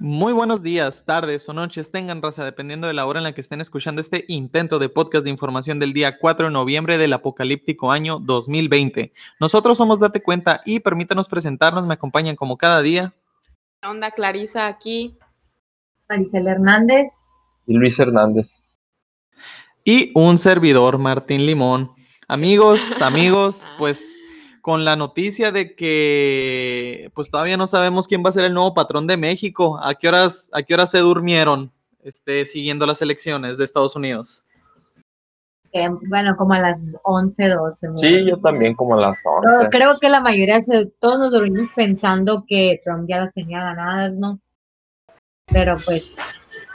Muy buenos días, tardes o noches tengan raza, dependiendo de la hora en la que estén escuchando este intento de podcast de información del día 4 de noviembre del apocalíptico año 2020. Nosotros somos Date Cuenta y permítanos presentarnos, me acompañan como cada día. ¿Qué onda, Clarisa aquí? Maricel Hernández. Y Luis Hernández. Y un servidor, Martín Limón. Amigos, amigos, pues con la noticia de que pues todavía no sabemos quién va a ser el nuevo patrón de México. ¿A qué horas, a qué horas se durmieron este, siguiendo las elecciones de Estados Unidos? Eh, bueno, como a las 11, 12. Sí, yo también como a las 11. Yo creo que la mayoría, se, todos nos dormimos pensando que Trump ya las tenía ganadas, ¿no? Pero pues...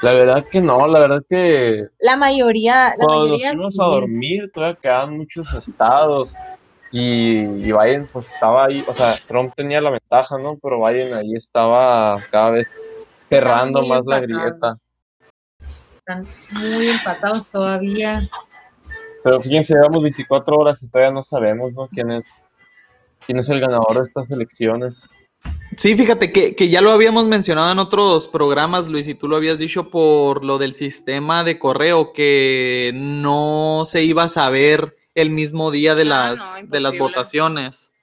La verdad que no, la verdad que... La mayoría... La cuando mayoría nos fuimos sí. a dormir, todavía quedaban muchos estados. Y, y Biden pues estaba ahí, o sea, Trump tenía la ventaja, ¿no? Pero Biden ahí estaba cada vez cerrando más la grieta. Están muy empatados todavía. Pero fíjense, llevamos 24 horas y todavía no sabemos, ¿no? ¿Quién es, quién es el ganador de estas elecciones? Sí, fíjate que, que ya lo habíamos mencionado en otros programas, Luis, y tú lo habías dicho por lo del sistema de correo, que no se iba a saber el mismo día de Ah, las, no, de las votaciones.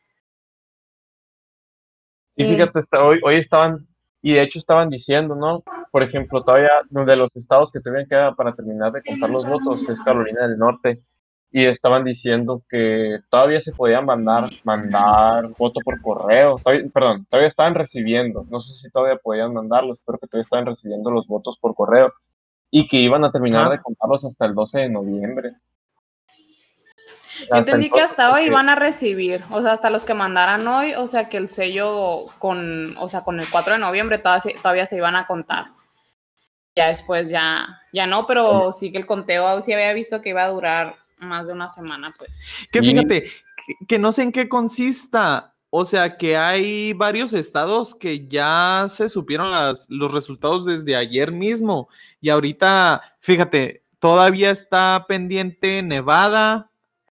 Y Sí. fíjate, está- hoy, hoy estaban, y de hecho estaban diciendo, ¿no? Por ejemplo, todavía de los estados que todavía queda para terminar de contar los votos es Carolina del Norte. Y estaban diciendo que todavía se podían mandar, mandar voto por correo. Todavía- perdón, todavía estaban recibiendo. No sé si todavía podían mandarlos, pero que todavía estaban recibiendo los votos por correo. Y que iban a terminar Ajá. de contarlos hasta el 12 de noviembre. Yo entendí que entonces, hasta hoy iban a recibir, o sea, hasta los que mandaran hoy, o sea, que el sello con, o sea, con el 4 de noviembre todavía se, todavía se iban a contar. Ya después ya, ya no, pero sí que el conteo sí había visto que iba a durar más de una semana, pues. Que fíjate, que, que no sé en qué consista. O sea, que hay varios estados que ya se supieron las, los resultados desde ayer mismo. Y ahorita, fíjate, todavía está pendiente Nevada,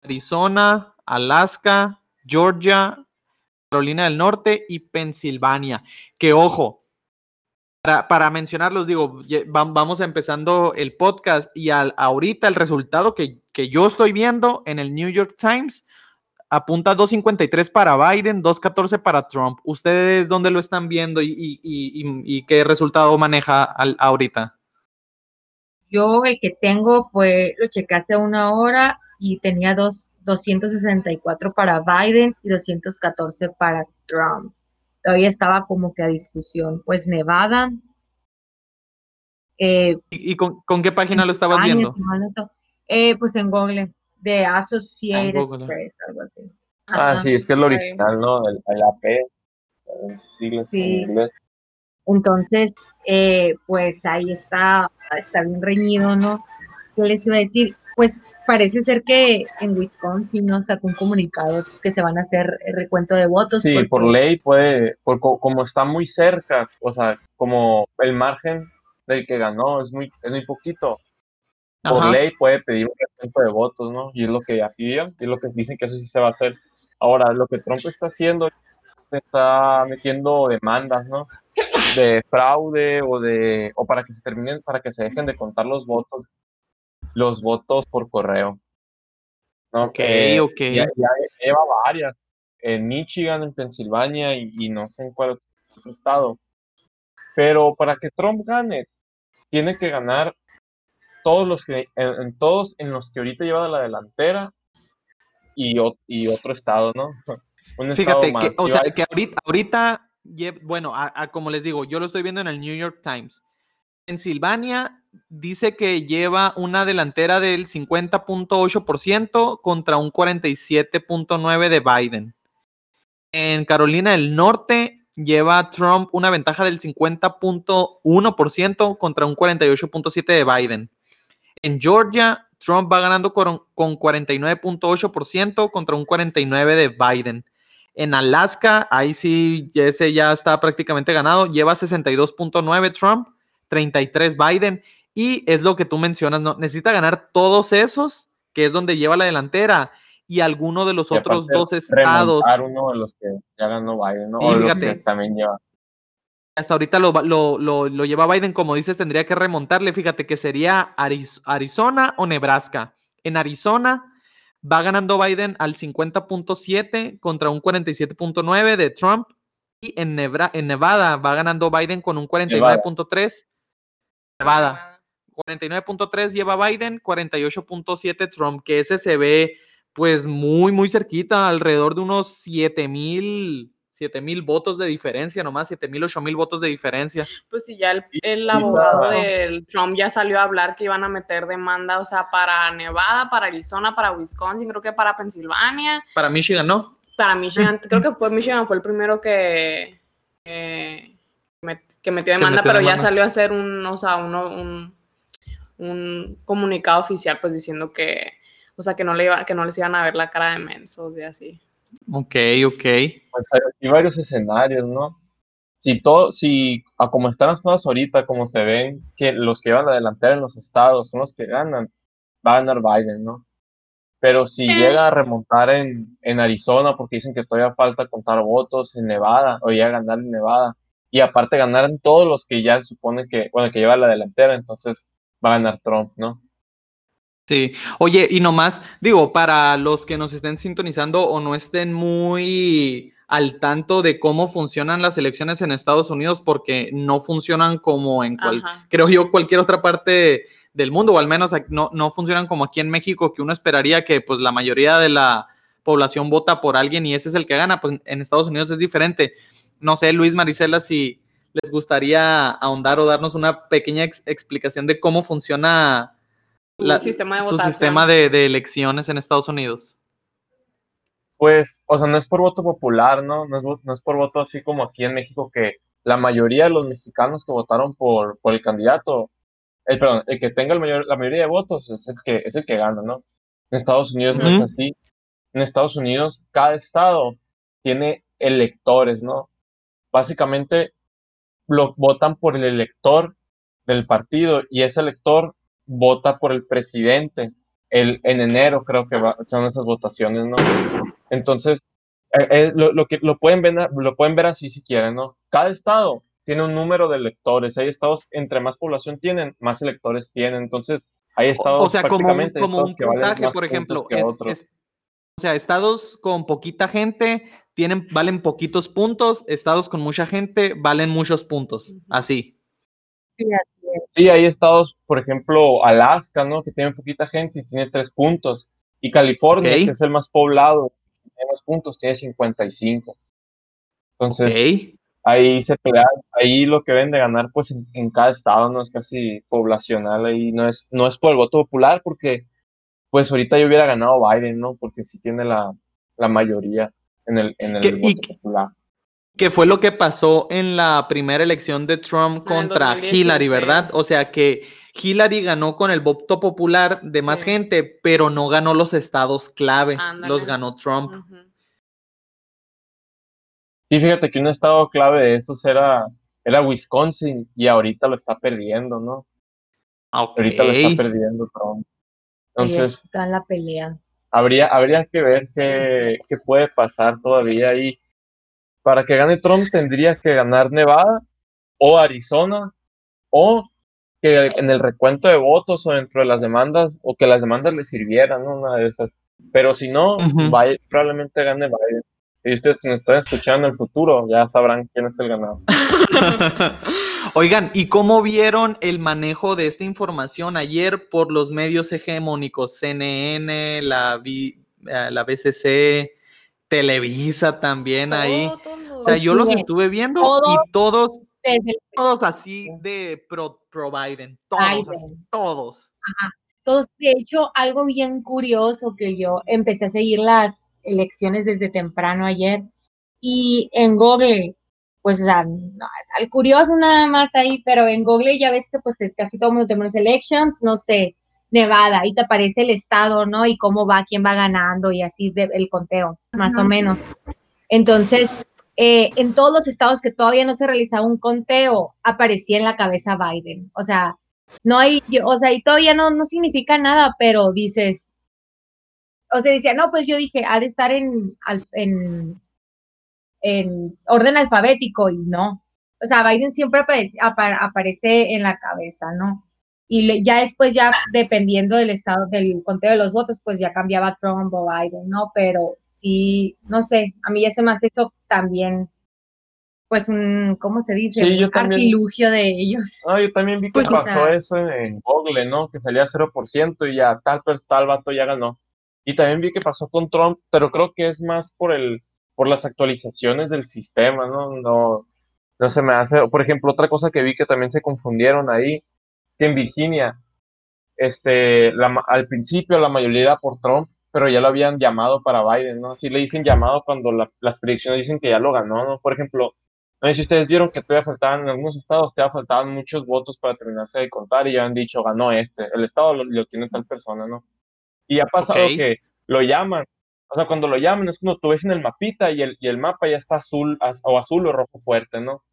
Arizona, Alaska, Georgia, Carolina del Norte y Pensilvania. Que ojo, para, mencionarlos, digo, vamos empezando el podcast y ahorita el resultado que, yo estoy viendo en el New York Times apunta 2.53 para Biden, 2.14 para Trump. ¿Ustedes dónde lo están viendo y, qué resultado maneja ahorita? Yo el que tengo, pues lo chequé hace una hora y tenía dos, 264 para Biden y 214 para Trump. Todavía estaba como que a discusión. Pues Nevada. Eh, ¿Y, y con, con qué página lo estabas viendo? eh, pues en Google, de Associated Google. Press, algo así. Ah, Ajá. sí, es que es lo original, ¿no? El, el AP. en Sí. inglés. Entonces, eh, pues ahí está, está bien reñido, ¿no? ¿Qué les iba a decir? Pues parece ser que en Wisconsin no sacó un comunicado que se van a hacer el recuento de votos. Sí, por ley puede, por, co- como está muy cerca, o sea, como el margen del que ganó es muy, es muy poquito, por Ajá. ley puede pedir un recuento de votos, ¿no? Y es lo que ya pidió, y es lo que dicen que eso sí se va a hacer. Ahora, lo que Trump está haciendo, se está metiendo demandas, ¿no? De fraude o de, o para que se terminen, para que se dejen de contar los votos, los votos por correo. ¿no? Ok, Eh, ok. Ya, ya lleva varias, en Michigan, en Pensilvania y, y no sé en cuál otro estado. Pero para que Trump gane, tiene que ganar todos los que, en, en todos en los que ahorita lleva la delantera y, otro estado, ¿no? Un Fíjate, que, o sea, que ahorita, ahorita bueno, a- a como les digo, yo lo estoy viendo en el New York Times. Pensilvania dice que lleva una delantera del 50.8% contra un 47.9% de Biden. En Carolina del Norte lleva Trump una ventaja del 50.1% contra un 48.7% de Biden. En Georgia, Trump va ganando con, con 49.8% contra un 49% de Biden. En Alaska, ahí sí, ese ya está prácticamente ganado. Lleva 62.9 Trump, 33 Biden. Y es lo que tú mencionas, ¿no? Necesita ganar todos esos, que es donde lleva la delantera, y alguno de los y otros dos estados. uno de los que ya ganó Biden, ¿no? Sí, o los fíjate. que también lleva. hasta ahorita lo, lo, lo, lo, lleva Biden, como dices, tendría que remontarle. Fíjate que sería Arizona o Nebraska. En Arizona va ganando Biden al 50.7 contra un 47.9 de Trump. Y en, en Nevada va ganando Biden con un 49.3. Nevada. 49.3 lleva Biden, 48.7 Trump, que ese se ve pues muy, muy cerquita, alrededor de unos 7 mil 7 mil votos de diferencia, nomás 7 mil, 8 mil votos de diferencia. Pues sí, ya el, abogado del Trump ya salió a hablar que iban a meter demanda, o sea, para Nevada, para Arizona, para Wisconsin, creo que para Pensilvania. Para Michigan, ¿no? Para Michigan, creo que fue Michigan, fue el primero que, que, metió demanda, pero ya salió a hacer un, o sea, un, un comunicado oficial, pues diciendo que, o sea, que no, le iba, que no les iban a ver la cara de mensos y así. Ok, ok. Pues hay varios escenarios, ¿no? Si todo, si a como están las cosas ahorita, como se ven, que los que van a delantera en los estados son los que ganan, va a ganar Biden, ¿no? Pero si llega a remontar en, en Arizona, porque dicen que todavía falta contar votos en Nevada, o ya ganar en Nevada, y aparte ganar en todos los que ya se supone que, bueno, que lleva la delantera, entonces va a ganar Trump, ¿no? Sí, oye, y nomás, digo, para los que nos estén sintonizando o no estén muy al tanto de cómo funcionan las elecciones en Estados Unidos, porque no funcionan como en, cual, creo yo, cualquier otra parte del mundo, o al menos no, no funcionan como aquí en México, que uno esperaría que pues la mayoría de la población vota por alguien y ese es el que gana, pues en Estados Unidos es diferente. No sé, Luis Marisela, si les gustaría ahondar o darnos una pequeña explicación de cómo funciona sistema de su sistema de, elecciones en Estados Unidos. Pues, o sea, no es por voto popular, ¿no? No es, no es por voto así como aquí en México, que la mayoría de los mexicanos que votaron por, por el candidato, el, perdón, el que tenga el mayor, la mayoría de votos es el que, es el que gana, ¿no? En Estados Unidos no es así. En Estados Unidos, cada estado tiene electores, ¿no? Básicamente, lo votan por el elector del partido y ese elector vota por el presidente. El, en enero creo que son esas votaciones, ¿no? Entonces, eh, eh, lo, que, lo, pueden ver, lo pueden ver así si quieren, ¿no? Cada estado tiene un número de electores. Hay estados, entre más población tienen, más electores tienen. Entonces, hay estados o sea, como, como un puntaje, por ejemplo. O sea, estados con poquita gente tienen, valen poquitos puntos, estados con mucha gente valen muchos puntos. Así. Sí, hay estados, por ejemplo, Alaska, ¿no? Que tiene poquita gente y tiene tres puntos. Y California, que es el más poblado, tiene más puntos, tiene 55. Entonces, ahí se pelea, ahí lo que ven de ganar, pues en, cada estado, ¿no? Es casi poblacional, ahí no es, no es por el voto popular, porque pues ahorita yo hubiera ganado Biden, ¿no? Porque sí tiene la, mayoría en el, en el voto popular que fue lo que pasó en la primera elección de Trump ah, contra Hillary, ¿verdad? O sea que Hillary ganó con el voto popular de más gente, pero no ganó los estados clave, los ganó Trump. Sí, fíjate que un estado clave de esos era, era Wisconsin y ahorita lo está perdiendo, ¿no? Ahorita lo está perdiendo Trump. Entonces, está en la pelea. Habría, habría que ver qué, qué puede pasar todavía ahí para que gane Trump tendría que ganar Nevada o Arizona o que en el recuento de votos o dentro de las demandas o que las demandas le sirvieran, ¿no? Una de esas. Pero si no, probablemente gane Biden. Y ustedes que nos están escuchando en el futuro ya sabrán quién es el ganador. Oigan, ¿y cómo vieron el manejo de esta información ayer por los medios hegemónicos? CNN, la, eh, la BCC, Televisa también ahí. O sea, yo los estuve viendo y todos, todos así de pro, Biden, todos, todos. Todos, de hecho, algo bien curioso que yo empecé a seguir las elecciones desde temprano ayer y en Google, pues, o sea, al curioso nada más ahí, pero en Google ya ves que pues casi todo el mundo tenemos elections, no sé, Nevada, y te aparece el estado, ¿no? Y cómo va, quién va ganando y así el conteo, más o menos. Entonces, eh, en todos los estados que todavía no se realizaba un conteo, aparecía en la cabeza Biden. O sea, no hay, o sea, y todavía no, no significa nada, pero dices, o sea, decía, no, pues yo dije, ha de estar en, en, en orden alfabético y no. o sea, Biden siempre aparece en la cabeza, ¿no? Y ya después, ya dependiendo del estado, del conteo de los votos, pues ya cambiaba Trump o Biden, ¿no? Pero sí, no sé, a mí ya se me hace eso también, pues un, ¿cómo se dice? Sí, un también- artilugio de ellos. No, yo también vi que Pues, o pasó sea- eso en, en Google, ¿no? Que salía 0% y ya tal, pues tal vato ya ganó. Y también vi que pasó con Trump, pero creo que es más por el, por las actualizaciones del sistema, ¿no? No, no se me hace. Por ejemplo, otra cosa que vi que también se confundieron ahí, es que en Virginia, este, la al principio la mayoría era por Trump, pero ya lo habían llamado para Biden, ¿no? Sí le dicen llamado cuando la- las predicciones dicen que ya lo ganó, ¿no? Por ejemplo, no sé si ustedes vieron que todavía faltaban en algunos estados, todavía faltaban muchos votos para terminarse de contar y ya han dicho ganó este, el estado lo, lo tiene tal persona, ¿no? Y ha pasado que lo llaman, o sea, cuando lo llaman es cuando tú ves en el mapita y el, y el mapa ya está azul az- o azul o rojo fuerte, ¿no?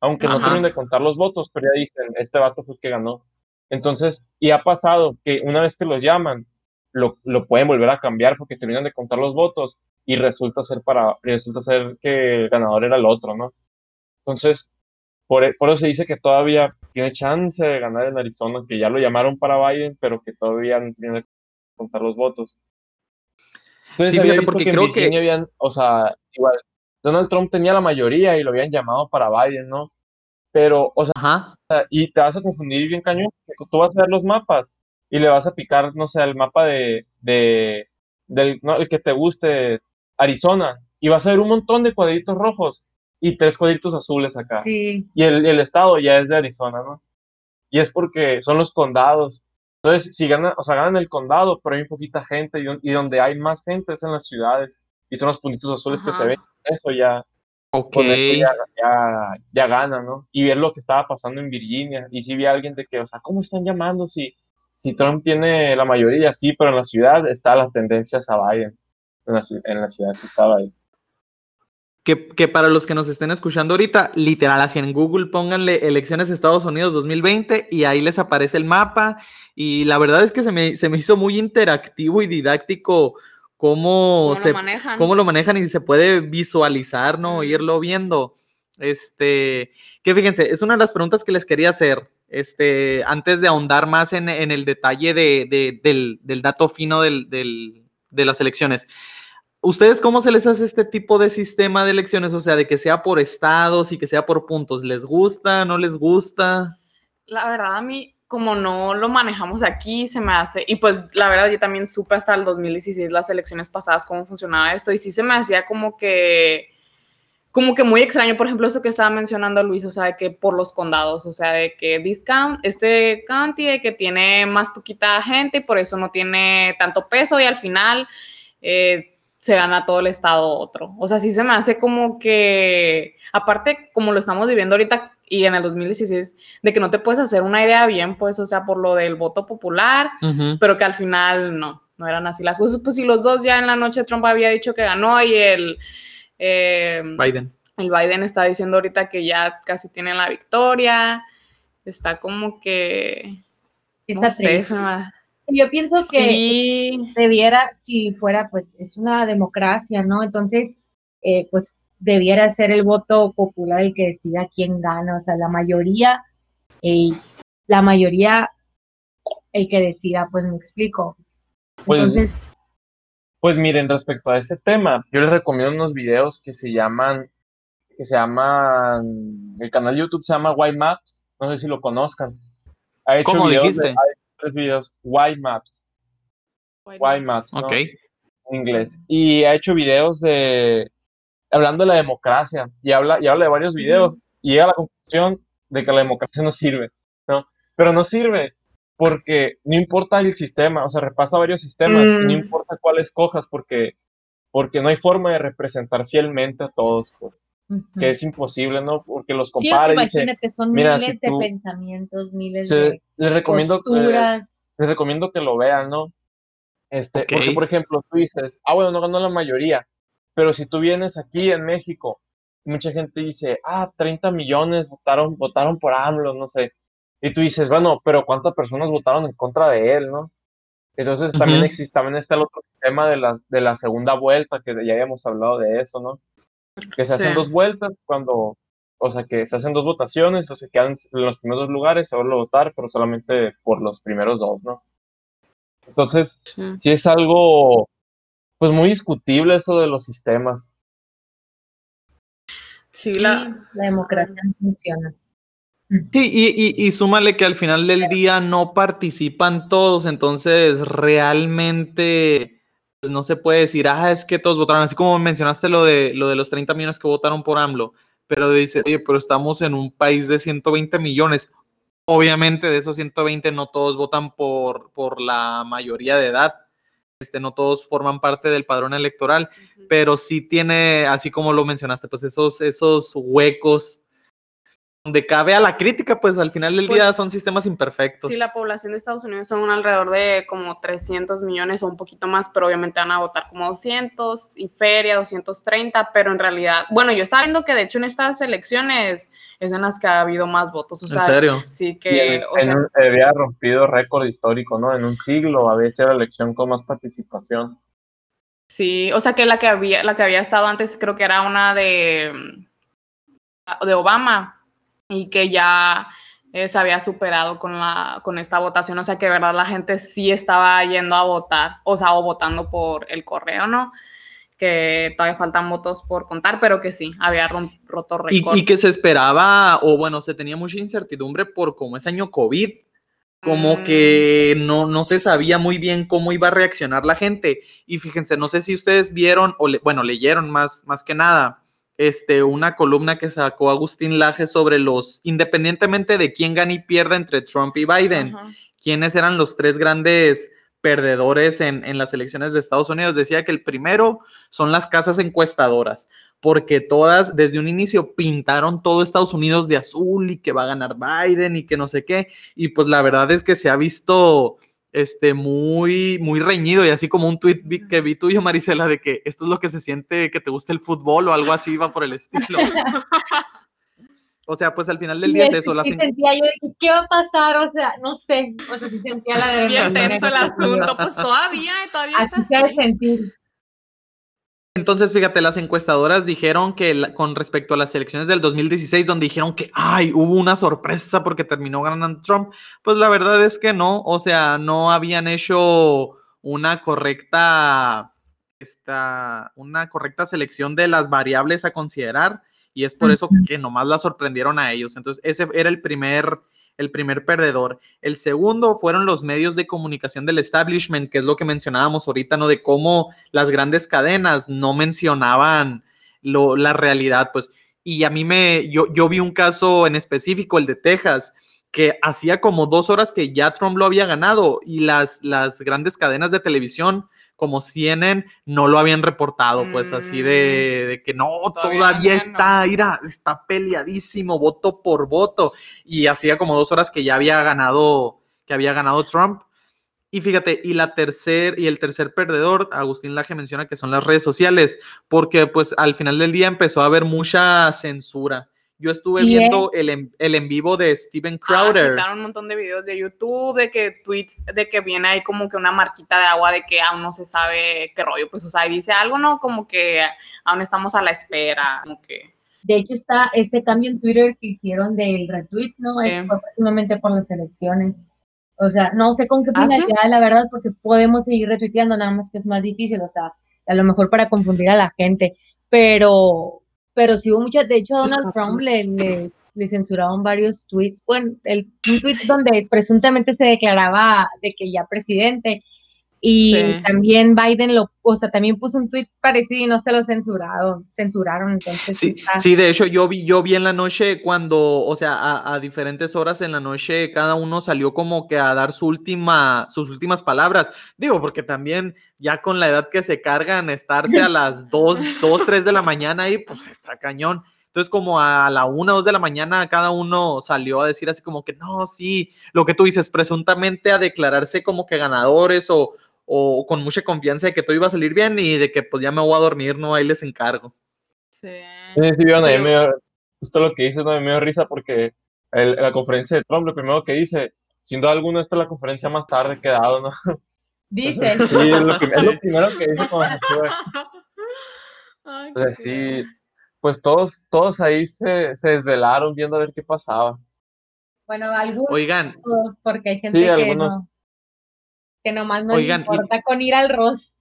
Aunque no terminen de contar los votos, pero ya dicen, este vato fue el que ganó. Entonces, y ha pasado que una vez que los llaman, lo, lo pueden volver a cambiar porque terminan de contar los votos y resulta ser para, resulta ser que el ganador era el otro, ¿no? Entonces, por, e- por eso se dice que todavía tiene chance de ganar en Arizona, que ya lo llamaron para Biden, pero que todavía no tiene que contar los votos. Entonces, Sí, había fíjate, visto porque que creo que- habían, o sea, igual, Donald Trump tenía la mayoría y lo habían llamado para Biden, ¿no? Pero, o sea, Ajá. y te vas a confundir bien cañón, tú vas a ver los mapas y le vas a picar, no sé, el mapa de, de del, no, el que te guste, Arizona, y vas a ver un montón de cuadritos rojos y tres cuadritos azules acá. Sí, Y el, el estado ya es de Arizona, ¿no? Y es porque son los condados. Entonces, si ganan, o sea, ganan el condado, pero hay poquita gente y, don- y donde hay más gente es en las ciudades y son los puntitos azules que se ven. Eso ya, Ok. con esto ya, ya, ya gana, ¿no? Y ver lo que estaba pasando en Virginia. Y si vi a alguien de que, o sea, ¿cómo están llamando si, si Trump tiene la mayoría? Sí, pero en la ciudad está las tendencias a Biden. En la, ci- en la ciudad que estaba ahí. Que, que para los que nos estén escuchando ahorita, literal, así en Google pónganle elecciones Estados Unidos 2020 y ahí les aparece el mapa. Y la verdad es que se me, se me hizo muy interactivo y didáctico cómo, ¿Cómo se, lo manejan? cómo lo manejan y se puede visualizar, ¿no? Irlo viendo. Este, que fíjense, es una de las preguntas que les quería hacer, este, antes de ahondar más en, en el detalle de, de- del, del dato fino del- del- de las elecciones. ¿Ustedes cómo se les hace este tipo de sistema de elecciones? O sea, de que sea por estados y que sea por puntos. ¿Les gusta? ¿No les gusta? La verdad, a mí, como no lo manejamos aquí, se me hace. Y pues, la verdad, yo también supe hasta el 2016, las elecciones pasadas, cómo funcionaba esto. Y sí se me hacía como que. Como que muy extraño, por ejemplo, eso que estaba mencionando Luis, o sea, de que por los condados, o sea, de que this coun- este county de que tiene más poquita gente y por eso no tiene tanto peso y al final eh, se gana todo el estado otro. O sea, sí se me hace como que, aparte, como lo estamos viviendo ahorita y en el 2016, de que no te puedes hacer una idea bien, pues, o sea, por lo del voto popular, pero que al final no, no eran así las cosas. Pues si los dos ya en la noche Trump había dicho que ganó y el, eh, Biden. el Biden está diciendo ahorita que ya casi tiene la victoria, está como que, está no sé, triste. se me- Yo pienso que sí, debiera, si fuera, pues es una democracia, ¿no? Entonces, eh, pues debiera ser el voto popular el que decida quién gana, o sea, la mayoría, eh, la mayoría el que decida, pues me explico. Pues- Entonces, Pues miren, respecto a ese tema, yo les recomiendo unos videos que se llaman, que se llaman, el canal de YouTube se llama White Maps, no sé si lo conozcan. Ha hecho ¿Cómo videos dijiste? de- tres videos, White Maps, White Maps, ¿no? Ok. en inglés. Y ha hecho videos de, hablando de la democracia, y habla, y habla de varios videos, y llega a la conclusión de que la democracia no sirve, ¿no? Pero no sirve porque no importa el sistema, o sea, repasa varios sistemas, y no Mm. importa cuál escojas, porque, porque no hay forma de representar fielmente a todos, pues, que es imposible, ¿no? Porque los Sí, compara y dice, imagínate, son mira, miles si de tú- pensamientos, miles se- de les recomiendo que posturas. les recomiendo que lo vean, ¿no? Este, porque por ejemplo, tú dices, ah, bueno, no ganó la mayoría, pero si tú vienes aquí en México, mucha gente dice, ah, 30 millones votaron, votaron por AMLO, no sé. Y tú dices, bueno, pero ¿cuántas personas votaron en contra de él, no? Entonces también existe, también está el otro sistema de la, de la segunda vuelta, que ya habíamos hablado de eso, ¿no? Que se hacen Sí. dos vueltas cuando, o sea, que se hacen dos votaciones, los que quedan en los primeros lugares se vuelve a votar, pero solamente por los primeros dos, ¿no? Entonces, Sí. sí es algo, pues muy discutible eso de los sistemas. Sí, la, la democracia no funciona. Sí, y, y, y súmale que al final del día no participan todos, entonces realmente no se puede decir, ah, es que todos votaron, así como mencionaste lo de, lo de los 30 millones que votaron por AMLO, pero dices, oye, pero estamos en un país de 120 millones. Obviamente de esos 120 no todos votan por, por la mayoría de edad, este, no todos forman parte del padrón electoral, pero sí tiene, así como lo mencionaste, pues esos, esos huecos donde cabe a la crítica, pues al final del Pues, día son sistemas imperfectos. Sí, la población de Estados Unidos son alrededor de como 300 millones o un poquito más, pero obviamente van a votar como 200 y feria 230, pero en realidad, bueno, yo estaba viendo que de hecho en estas elecciones es en las que ha habido más votos, o sea, ¿En serio? sí que, en- o en sea, un- había rompido récord histórico, ¿no? En un siglo había sido la elección con más participación. sí, o sea que la que había, la que había estado antes creo que era una de, de Obama y que ya eh, se había superado con la con esta votación, o sea que de verdad la gente sí estaba yendo a votar, o sea, o votando por el correo, ¿no? Que todavía faltan votos por contar, pero que sí, había roto Y, récord. y que se esperaba, o bueno, se tenía mucha incertidumbre por cómo es año COVID, como Mm. que no, no se sabía muy bien cómo iba a reaccionar la gente. Y fíjense, no sé si ustedes vieron, o le- bueno, leyeron más, más que nada, este, una columna que sacó Agustín Laje sobre los, independientemente de quién gana y pierda entre Trump y Biden, Ajá. quiénes eran los tres grandes perdedores en, en las elecciones de Estados Unidos. Decía que el primero son las casas encuestadoras, porque todas desde un inicio pintaron todo Estados Unidos de azul y que va a ganar Biden y que no sé qué. Y pues la verdad es que se ha visto este, muy, muy reñido y así como un tweet vi- que vi tuyo, Marisela, de que esto es lo que se siente que te gusta el fútbol o algo así va por el estilo. O sea, pues al final del día es Y eso. las sí en- sentía yo, ¿qué va a pasar? O sea, no sé. O sea, sí sentía la Bien adrenalina tenso el asunto, pues todavía, todavía está Así se ha de así. sentir. Entonces, fíjate, las encuestadoras dijeron que la- con respecto a las elecciones del 2016, donde dijeron que, ay, hubo una sorpresa porque terminó ganando Trump, pues la verdad es que no, o sea, no habían hecho una correcta, esta, una correcta selección de las variables a considerar y es por eso que nomás la sorprendieron a ellos. Entonces, ese era el primer, el primer perdedor. El segundo fueron los medios de comunicación del establishment, que es lo que mencionábamos ahorita, ¿no? De cómo las grandes cadenas no mencionaban lo, la realidad, pues. Y a mí me, yo, yo vi un caso en específico, el de Texas, que hacía como dos horas que ya Trump lo había ganado y las, las grandes cadenas de televisión como CNN no lo habían reportado, pues así de, de que no, Todavía todavía, no. está, mira, está peleadísimo, voto por voto. Y hacía como dos horas que ya había ganado, que había ganado Trump. Y fíjate, y la tercer, y el tercer perdedor, Agustín Laje menciona que son las redes sociales, porque pues al final del día empezó a haber mucha censura. Yo estuve Y viendo el, en- el en vivo de Steven Ah, Crowder. quitaron un montón de videos de YouTube, de que tweets, de que viene ahí como que una marquita de agua de que aún no se sabe qué rollo, pues, o sea, y dice algo, ¿no? Como que aún estamos a la espera, como que... De hecho, está este cambio en Twitter que hicieron del retweet, ¿no? Sí. Eso fue precisamente por las elecciones. O sea, no sé con qué ¿Ah, sí? finalidad, la verdad, porque podemos seguir retuiteando, nada más que es más difícil, o sea, a lo mejor para confundir a la gente, pero, pero sí hubo muchas, de hecho, a Donald Trump le, le, le censuraron varios tweets, bueno, el, un tweet donde presuntamente se declaraba de que ya presidente, y Sí. también Biden lo, o sea, también puso un tweet parecido y no se lo censuraron, censuraron, entonces Sí, está- sí, de hecho yo vi, yo vi en la noche cuando, o sea, a, a diferentes horas en la noche cada uno salió como que a dar su última, sus últimas palabras. Digo, porque también ya con la edad que se cargan, estarse a las 2, 2, 3 de la mañana ahí, pues está cañón. Entonces, como a la 1, 2 de la mañana, cada uno salió a decir así como que no, sí, lo que tú dices, presuntamente a declararse como que ganadores o, o con mucha confianza de que todo iba a salir bien y de que pues ya me voy a dormir, no, ahí les encargo. Sí. Sí, sí, vieron, ahí me dio- justo lo que dices, no, me dio risa porque el- la conferencia de Trump, lo primero que dice, sin duda alguna, esta es la conferencia más tarde que he dado, ¿no? Dice. Sí, es lo, es lo primero que dice cuando se sube. Sí, pues todos, todos ahí se, se desvelaron viendo a ver qué pasaba. Bueno, algunos, Oigan, porque hay gente Sí, que algunos. no, que nomás no Oigan, le y- importa con ir al Ross.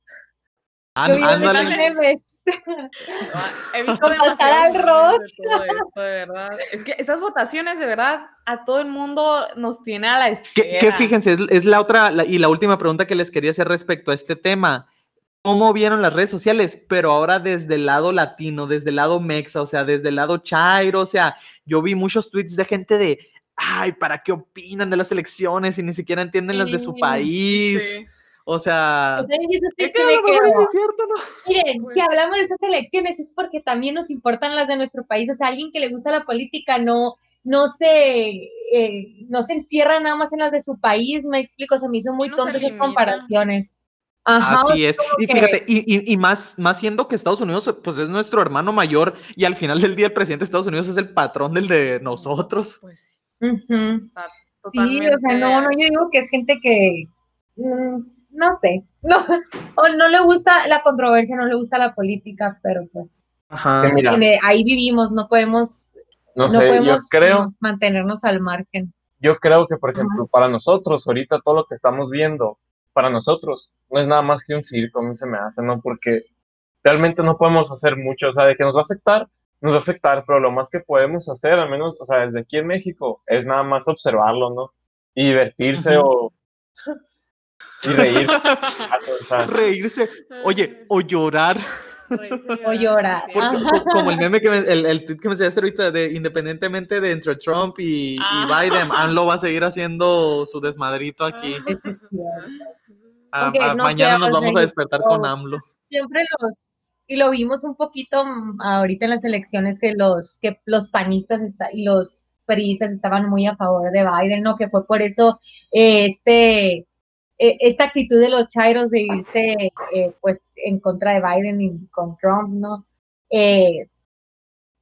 ahorita ándale. memes. He visto pasar al demasiados memes de todo esto, de verdad. Es que estas votaciones, de verdad, a todo el mundo nos tiene a la espera. Que, que fíjense, es, es la otra la- y la última pregunta que les quería hacer respecto a este tema. ¿Cómo vieron las redes sociales? Pero ahora desde el lado latino, desde el lado mexa, o sea, desde el lado chairo, o sea, yo vi muchos tweets de gente de, ay, ¿para qué opinan de las elecciones y ni siquiera entienden las de su Sí, país? sí. O sea, es sí. Miren, si hablamos de esas elecciones es porque también nos importan las de nuestro país. O sea, alguien que le gusta la política no, no se, eh, no se encierra nada más en las de su país. Me explico, se me hizo muy no tonto esas comparaciones. Ajá, Así es. Y fíjate, y, y- y más, más siendo que Estados Unidos, pues es nuestro hermano mayor y al final del día el presidente de Estados Unidos es el patrón del de nosotros. Pues Está Sí, o sea, no, no, yo digo que es gente que, mm, no sé, no, o no le gusta la controversia, no le gusta la política, pero pues Ajá. Mira, ahí vivimos, no podemos, no no sé, yo podemos creo, mm, mantenernos al margen. yo creo que, por ejemplo, para nosotros, ahorita todo lo que estamos viendo, para nosotros, no es nada más que un circo, a mí se me hace, ¿no? Porque realmente no podemos hacer mucho, o sea, de que nos va a afectar, nos va a afectar, pero lo más que podemos hacer, al menos, o sea, desde aquí en México, es nada más observarlo, ¿no? Y divertirse o... y reírse. o sea, Reírse, oye, o llorar. O llorar. Porque, como el meme que me- el, el tweet que me enseñaste ahorita de independientemente de entre Trump y, y Ah. Biden, AMLO va a seguir haciendo su desmadrito aquí. Eso es cierto. A- Aunque a- no mañana nos vamos a despertar con AMLO. Siempre los, y lo vimos un poquito mm, ahorita en las elecciones que los, que los panistas está- y los periodistas estaban muy a favor de Biden, ¿no? Que fue por eso eh, este, eh, esta actitud de los chairos de irse eh, pues en contra de Biden y con Trump, ¿no? Eh,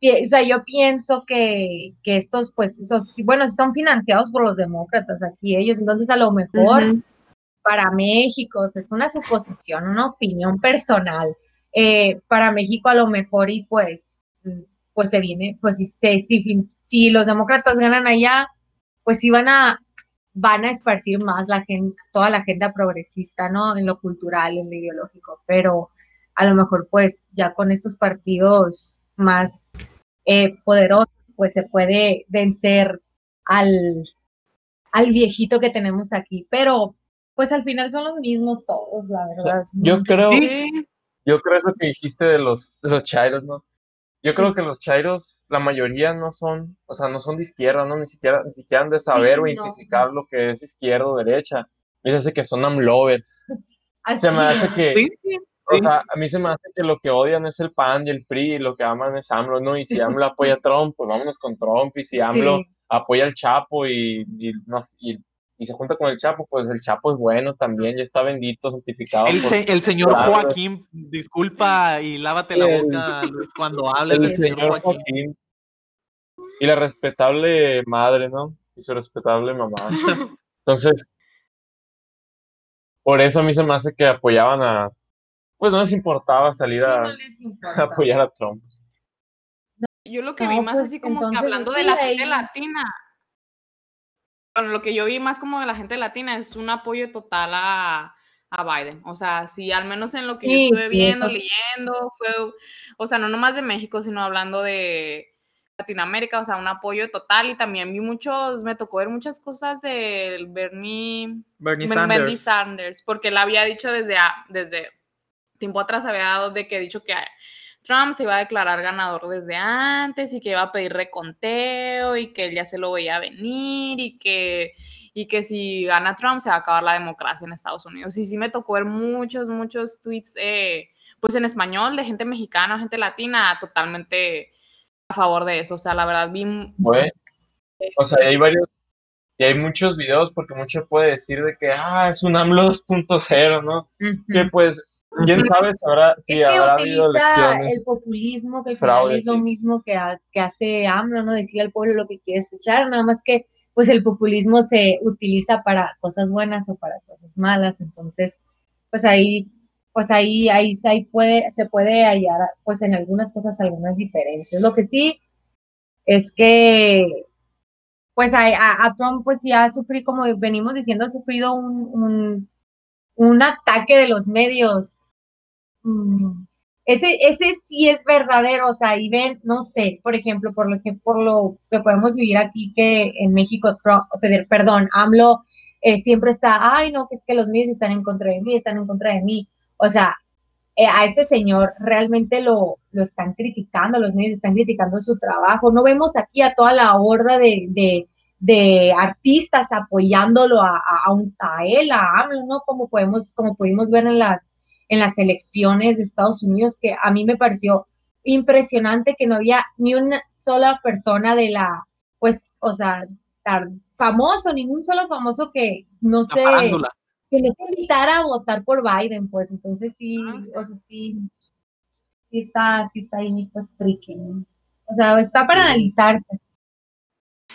o sea, yo pienso que, que estos, pues, esos, bueno, son financiados por los demócratas aquí ellos, entonces a lo mejor para México, o sea, es una suposición, una opinión personal. Eh, para México a lo mejor y pues, pues se viene, pues si, se, si, si los demócratas ganan allá, pues sí van a, van a esparcir más la gente, toda la agenda progresista, ¿no? En lo cultural, en lo ideológico, pero a lo mejor pues ya con estos partidos más eh, poderosos, pues se puede vencer al, al viejito que tenemos aquí, pero pues al final son los mismos todos, la verdad. yo creo, Sí. Yo creo eso que dijiste de los, de los chairos, ¿no? Yo creo que los chairos, la mayoría no son, o sea, no son de izquierda, ¿no? Ni siquiera, ni siquiera han de saber o no. identificar lo que es izquierda o derecha. Me hace que son amlovers. Se me hace que, Sí, o sea, a mí se me hace que lo que odian es el PAN y el PRI y lo que aman es AMLO, ¿no? Y si AMLO apoya a Trump, pues vámonos con Trump. Y si AMLO Sí. apoya al Chapo y, y, no y, y se junta con el Chapo, pues el Chapo es bueno también, ya está bendito, santificado. El, por- se- el señor Claro. Joaquín, disculpa y lávate la boca, Luis, cuando hables el del señor señor Joaquín. Joaquín. Y la respetable madre, ¿no? Y su respetable mamá. Entonces, por eso a mí se me hace que apoyaban a. Pues no les importaba salir Sí, a, no apoyar a Trump. Yo lo que No, vi más pues, así como que hablando de la gente latina. Bueno, lo que yo vi más como de la gente latina es un apoyo total a, a Biden. O sea, sí, al menos en lo que yo Sí, estuve sí, viendo, eso- leyendo, fue, o sea, no nomás de México, sino hablando de Latinoamérica, o sea, un apoyo total. Y también vi muchos, me tocó ver muchas cosas del Bernie, Bernie Ben- Bernie Sanders. Sanders, porque él había dicho desde, desde tiempo atrás, había dado de que ha dicho que Trump se iba a declarar ganador desde antes y que iba a pedir reconteo y que él ya se lo veía venir y que, y que si gana Trump se va a acabar la democracia en Estados Unidos. Y sí me tocó ver muchos, muchos tweets, eh, pues en español, de gente mexicana, gente latina, totalmente a favor de eso. O sea, la verdad vi... Bueno, o sea, hay varios. Y hay muchos videos porque mucho puede decir de que, ah, es un AMLO 2.0, ¿no? Que pues, quién sabe si habrá, si es que habrá habido elecciones. el populismo, que fraude, final es lo sí. mismo que, ha- que hace AMLO, ¿no? Decirle al pueblo lo que quiere escuchar, nada más que pues el populismo se utiliza para cosas buenas o para cosas malas, entonces pues ahí pues ahí, ahí, ahí puede, se puede hallar, pues en algunas cosas algunas diferencias. Lo que sí es que, pues a, a, Trump, pues ya ha sufrido, como venimos diciendo, ha sufrido un, un, un ataque de los medios. Mm, ese, ese sí es verdadero, o sea, y ven, no sé, por ejemplo, por lo que, por lo que podemos vivir aquí, que en México, Trump, perdón, AMLO eh, siempre está, ay, no, que es que los medios están en contra de mí, están en contra de mí. O sea, eh, a este señor realmente lo, lo están criticando, los medios están criticando su trabajo. No vemos aquí a toda la horda de, de, artistas apoyándolo a, a, a, él, a AMLO, ¿no? Como podemos, como pudimos ver en las, en las elecciones de Estados Unidos, que a mí me pareció impresionante que no había ni una sola persona de la, pues, o sea, tan famoso, ningún solo famoso que no sé, que no te invitara a votar por Biden, pues entonces sí, ah, o sea, sí, sí está, sí está ahí, pues, tricky. O sea, está para analizarse.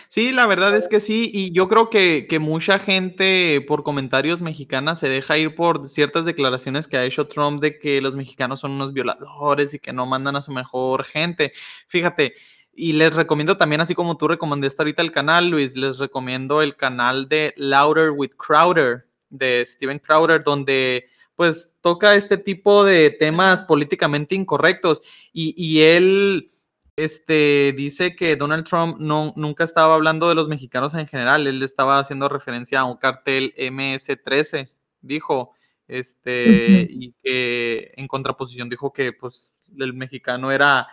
Sí, la verdad es que sí, y yo creo que, que, mucha gente por comentarios mexicanas se deja ir por ciertas declaraciones que ha hecho Trump de que los mexicanos son unos violadores y que no mandan a su mejor gente. Fíjate, y les recomiendo también, así como tú recomendaste ahorita el canal, Luis, les recomiendo el canal de Louder with Crowder, de Steven Crowder, donde pues toca este tipo de temas políticamente incorrectos. Y, y él este, dice que Donald Trump no, nunca estaba hablando de los mexicanos en general, él estaba haciendo referencia a un cartel MS-13, dijo, este, y que en contraposición dijo que pues el mexicano era,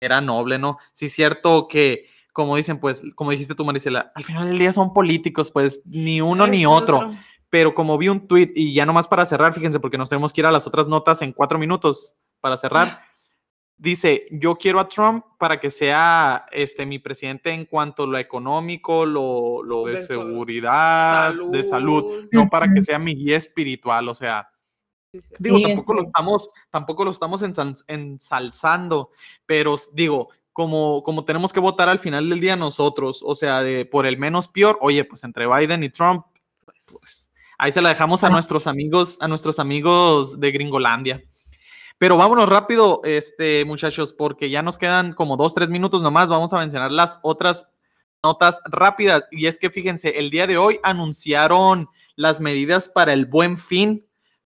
era noble, ¿no? Sí, cierto que, como dicen, pues, como dijiste tú, Marisela, al final del día son políticos, pues, ni uno ni otro. Pero como vi un tweet, y ya nomás para cerrar, fíjense, porque nos tenemos que ir a las otras notas en cuatro minutos para cerrar dice, yo quiero a Trump para que sea este, mi presidente en cuanto a lo económico, lo, lo de, seguridad, de salud, no para que sea mi guía espiritual, o sea, digo, tampoco, lo estamos, tampoco lo estamos ensalzando, pero digo, como, como tenemos que votar al final del día nosotros, o sea, de, por el menos peor, oye, pues entre Biden y Trump, pues, pues ahí se la dejamos a nuestros amigos, a nuestros amigos de Gringolandia. Pero vámonos rápido, este, muchachos, porque ya nos quedan como dos, tres minutos nomás. Vamos a mencionar las otras notas rápidas. Y es que fíjense, el día de hoy anunciaron las medidas para el buen fin.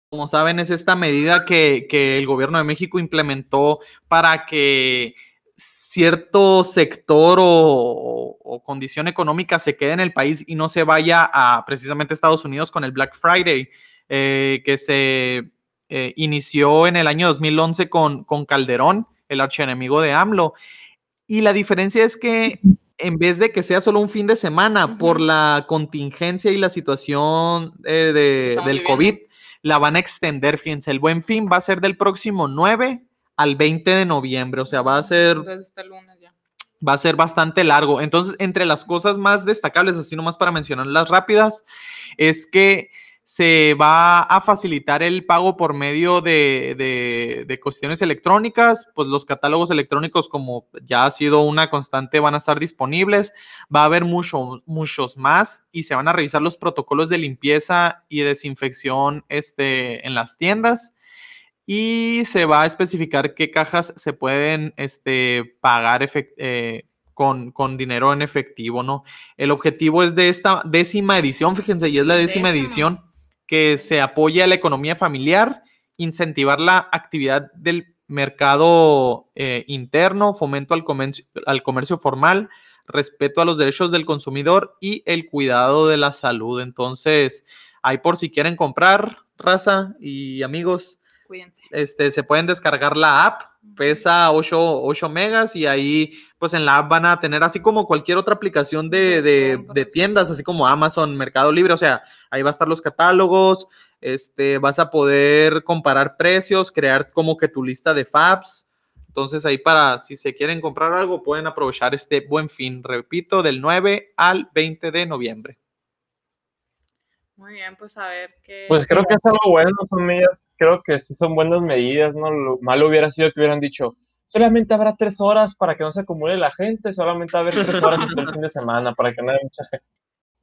Como saben, es esta medida que, el gobierno de México implementó para que cierto sector o, condición económica se quede en el país y no se vaya a precisamente Estados Unidos con el Black Friday, eh, que se eh, inició en el año 2011 con, con Calderón, el archienemigo de AMLO. Y la diferencia es que en vez de que sea solo un fin de semana, por la contingencia y la situación eh, del COVID, la van a extender. Fíjense, el buen fin va a ser del próximo 9 al 20 de noviembre, o sea, va a ser... Va a ser bastante largo. Entonces, entre las cosas más destacables, así nomás para mencionar las rápidas, es que se va a facilitar el pago por medio de, de, cuestiones electrónicas, pues los catálogos electrónicos, como ya ha sido una constante, van a estar disponibles. Va a haber mucho, muchos más y se van a revisar los protocolos de limpieza y desinfección este, en las tiendas. Y se va a especificar qué cajas se pueden este, pagar eh, con, con, dinero en efectivo, ¿no? El objetivo es de esta décima edición, fíjense, y es la décima. edición que se apoya a la economía familiar, incentivar la actividad del mercado eh, interno, fomento al comercio, al comercio formal, respeto a los derechos del consumidor y el cuidado de la salud. Entonces, ahí por si quieren comprar, raza y amigos, este, se pueden descargar la app, pesa 8, 8 megas y ahí pues en la app van a tener así como cualquier otra aplicación de, de, tiendas, así como Amazon, Mercado Libre, o sea, ahí va a estar los catálogos, este, vas a poder comparar precios, crear como que tu lista de FABs. Entonces ahí para, si se quieren comprar algo, pueden aprovechar este buen fin, repito, del 9 al 20 de noviembre. Muy bien, pues a ver qué. Pues creo que es algo bueno, son medidas, creo que sí son buenas medidas, ¿no? Lo malo hubiera sido que hubieran dicho, solamente habrá tres horas para que no se acumule la gente, solamente habrá tres horas el fin de semana para que no haya mucha gente.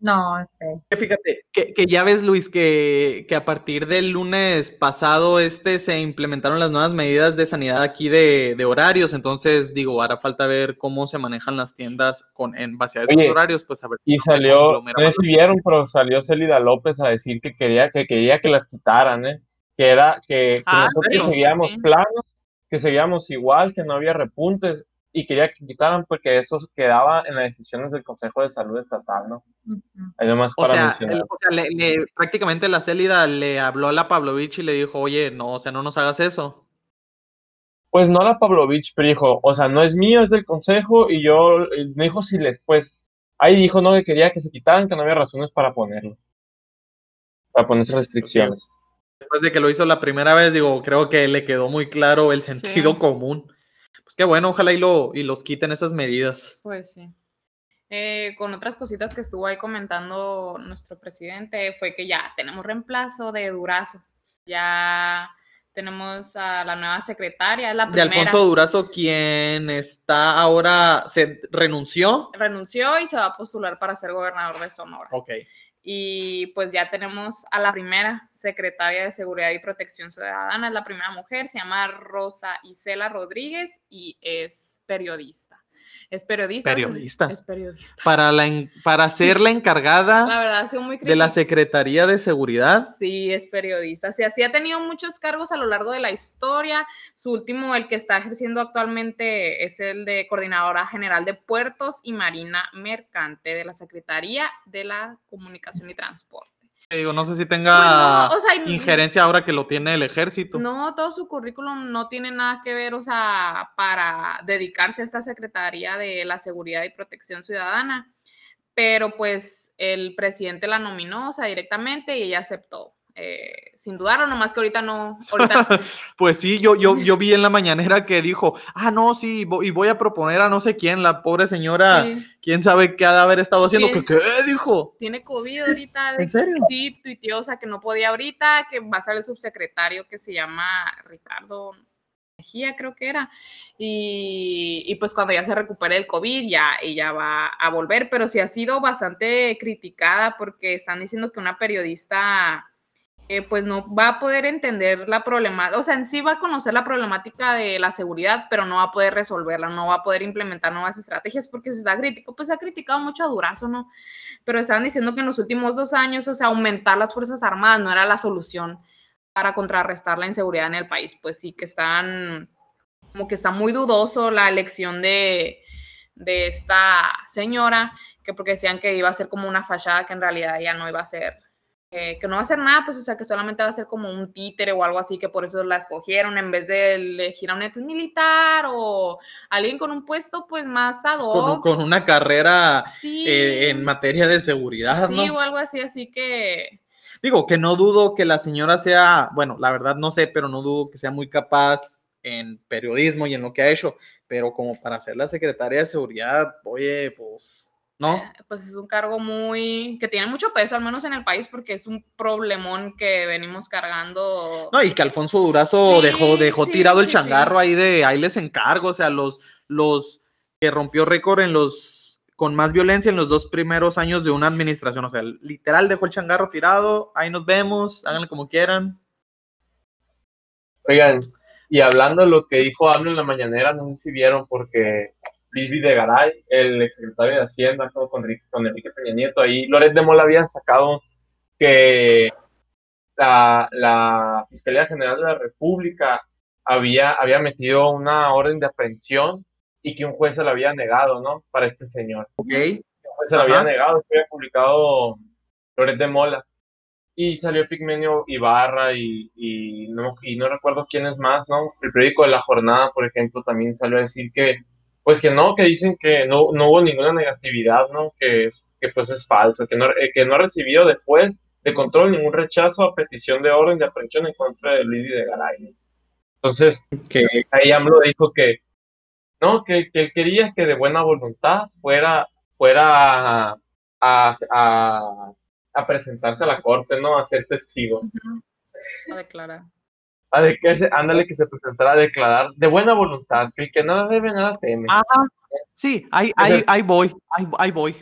No, este. Que Fíjate, que, que ya ves, Luis, que, que a partir del lunes pasado este se implementaron las nuevas medidas de sanidad aquí de, de horarios. Entonces, digo, hará falta ver cómo se manejan las tiendas con, en base a esos Oye, horarios, pues a ver Y no salió, sé si vieron, pero salió Celida López a decir que quería que, quería que las quitaran, ¿eh? Que era que, que Ah, nosotros sí, seguíamos sí. planos, que seguíamos igual, que no había repuntes y quería que quitaran porque eso quedaba en las decisiones del Consejo de Salud Estatal, ¿no? nomás O para sea, mencionar. el- o sea, le- le- prácticamente la Célida le habló a la Pavlovich y le dijo, oye, no, o sea, no nos hagas eso. Pues no la Pavlovich, pero dijo, o sea, no es mío, es del Consejo y yo, me dijo si les, pues, ahí dijo, no, que quería que se quitaran, que no había razones para ponerlo, para ponerse restricciones. Después de que lo hizo la primera vez, digo, creo que le quedó muy claro el sentido Sí. común. Pues qué bueno, ojalá y, lo, y los quiten esas medidas. Pues sí. Eh, con otras cositas que estuvo ahí comentando nuestro presidente, fue que ya tenemos reemplazo de Durazo. Ya tenemos a la nueva secretaria, la De primera. Alfonso Durazo, quien está ahora, se renunció. Renunció y se va a postular para ser gobernador de Sonora. Ok. Y pues ya tenemos a la primera secretaria de Seguridad y Protección Ciudadana, es la primera mujer, se llama Rosa Isela Rodríguez y es periodista. Es periodista. Periodista. Es periodista. Para, la, en- para Sí. ser la encargada La verdad ha sido muy de la. Secretaría de Seguridad. Sí, es periodista. Sí, así ha tenido muchos cargos a lo largo de la historia. Su último, el que está ejerciendo actualmente, es el de Coordinadora General de Puertos y Marina Mercante de la Secretaría de la Comunicación y Transporte. Digo, no sé si Pues tenga no, o sea, y- injerencia ahora que lo tiene el ejército. No, todo su currículum no tiene nada que ver, o sea, para dedicarse a esta Secretaría de la Seguridad y Protección Ciudadana. Pero pues el presidente la nominó, o sea, directamente y ella aceptó. Eh, sin dudarlo, nomás que ahorita no, ahorita Pues sí, yo, yo, yo vi en la mañanera que dijo, ah, no, sí, y voy a proponer a no sé quién, la pobre señora, sí, quién sabe qué ha de haber estado haciendo. Sí. ¿Qué, qué dijo? tiene COVID ahorita. ¿En serio? Sí, tuiteó, o sea, que no podía ahorita, que va a ser el subsecretario que se llama Ricardo Mejía, creo que era. Y, y pues cuando ya se recupere el COVID, ya ella va a volver, pero sí ha sido bastante criticada porque están diciendo que una periodista eh, pues no va a poder entender la problemática, o sea, en sí va a conocer la problemática de la seguridad, pero no va a poder resolverla, no va a poder implementar nuevas estrategias porque se está crítico, pues se ha criticado mucho a Durazo, ¿no? Pero estaban diciendo que en los últimos dos años, o sea, aumentar las Fuerzas Armadas no era la solución para contrarrestar la inseguridad en el país, pues sí que están, como que está muy dudoso la elección de, de esta señora, que porque decían que iba a ser como una fachada, que en realidad ya no iba a ser eh, que no va a hacer nada, pues, o sea, que solamente va a ser como un títere o algo así, que por eso la escogieron en vez de elegir a un ex militar o alguien con un puesto, pues, más ad Con, hoc. con una carrera Sí, eh, en materia de seguridad, sí, ¿no? o algo así, así que, Digo, que no dudo que la señora sea, bueno, la verdad no sé, pero no dudo que sea muy capaz en periodismo y en lo que ha hecho, pero como para ser la secretaria de seguridad, oye, pues, ¿no? eh, pues es un cargo muy, que tiene mucho peso, al menos en el país, porque es un problemón que venimos cargando. No, y que Alfonso Durazo Sí, dejó, dejó sí, tirado el sí, sí. changarro ahí de ahí les encargo, o sea, los, los que rompió récord en los con más violencia en los dos primeros años de una administración, o sea, literal dejó el changarro tirado, ahí nos vemos, háganle como quieran. Oigan, y hablando de lo que dijo AMLO en la mañanera, no sé si vieron, porque Luis Videgaray, el exsecretario de Hacienda, con, con, Enrique- con Enrique Peña Nieto, ahí Loret de Mola habían sacado que la, la Fiscalía General de la República había, había metido una orden de aprehensión y que un juez se la había negado, ¿no? Para este señor. Ok. pues, se lo había negado, que había publicado Loret de Mola. Y salió Pigmenio Ibarra y, y, no, y no recuerdo quién es más, ¿no? El periódico de La Jornada, por ejemplo, también salió a decir que, pues que no, que dicen que no, no hubo ninguna negatividad, ¿no? Que, que pues es falso, que no, eh, que no ha recibido después de control ningún rechazo a petición de orden de aprehensión en contra de Luis Videgaray. ¿no? Entonces, Que ahí AMLO dijo que no, que, que él quería que de buena voluntad fuera, fuera a, a, a- a presentarse a la corte, ¿no? A ser testigo. A declarar. A de que se, ándale que se presentara a declarar de buena voluntad, que el que nada debe, nada teme. Ajá. Sí, ahí, ahí, ahí voy, ahí, ahí voy.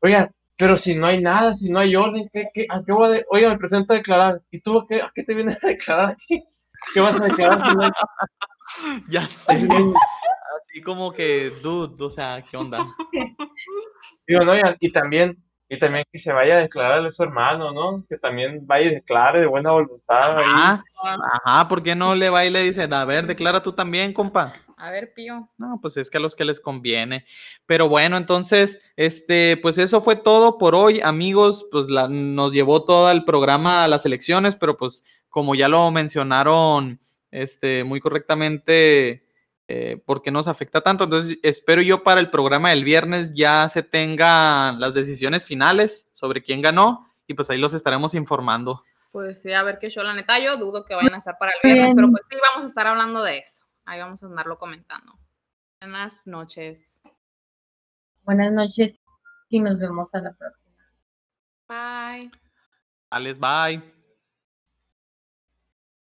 Oigan, Pero si no hay nada, si no hay orden, ¿qué, qué, ¿a qué voy a de- Oiga, me presento a declarar. ¿Y tú a qué, a qué te vienes a declarar aquí? ¿Qué vas a declarar si no hay Ya sé. Así como que, dude, o sea, ¿qué onda? Digo, no, y, y también, y también que se vaya a declarar a su hermano, ¿no? Que también vaya y declare de buena voluntad ahí. Ajá, ajá, ¿por qué no le va y le dice, a ver, declara tú también, compa? A ver, Pío. No, pues es que a los que les conviene. Pero bueno, entonces, este, pues eso fue todo por hoy, amigos. Pues la- nos llevó todo el programa a las elecciones, pero pues como ya lo mencionaron, este, muy correctamente, eh, ¿por qué nos afecta tanto? Entonces, espero yo para el programa del viernes ya se tengan las decisiones finales sobre quién ganó y pues ahí los estaremos informando. Pues sí, a ver qué show. La neta, yo dudo que vayan a estar para el viernes, pero pues sí, vamos a estar hablando de eso. Ahí vamos a andarlo comentando. Buenas noches. Buenas noches y nos vemos a la próxima. Bye. Alex, bye.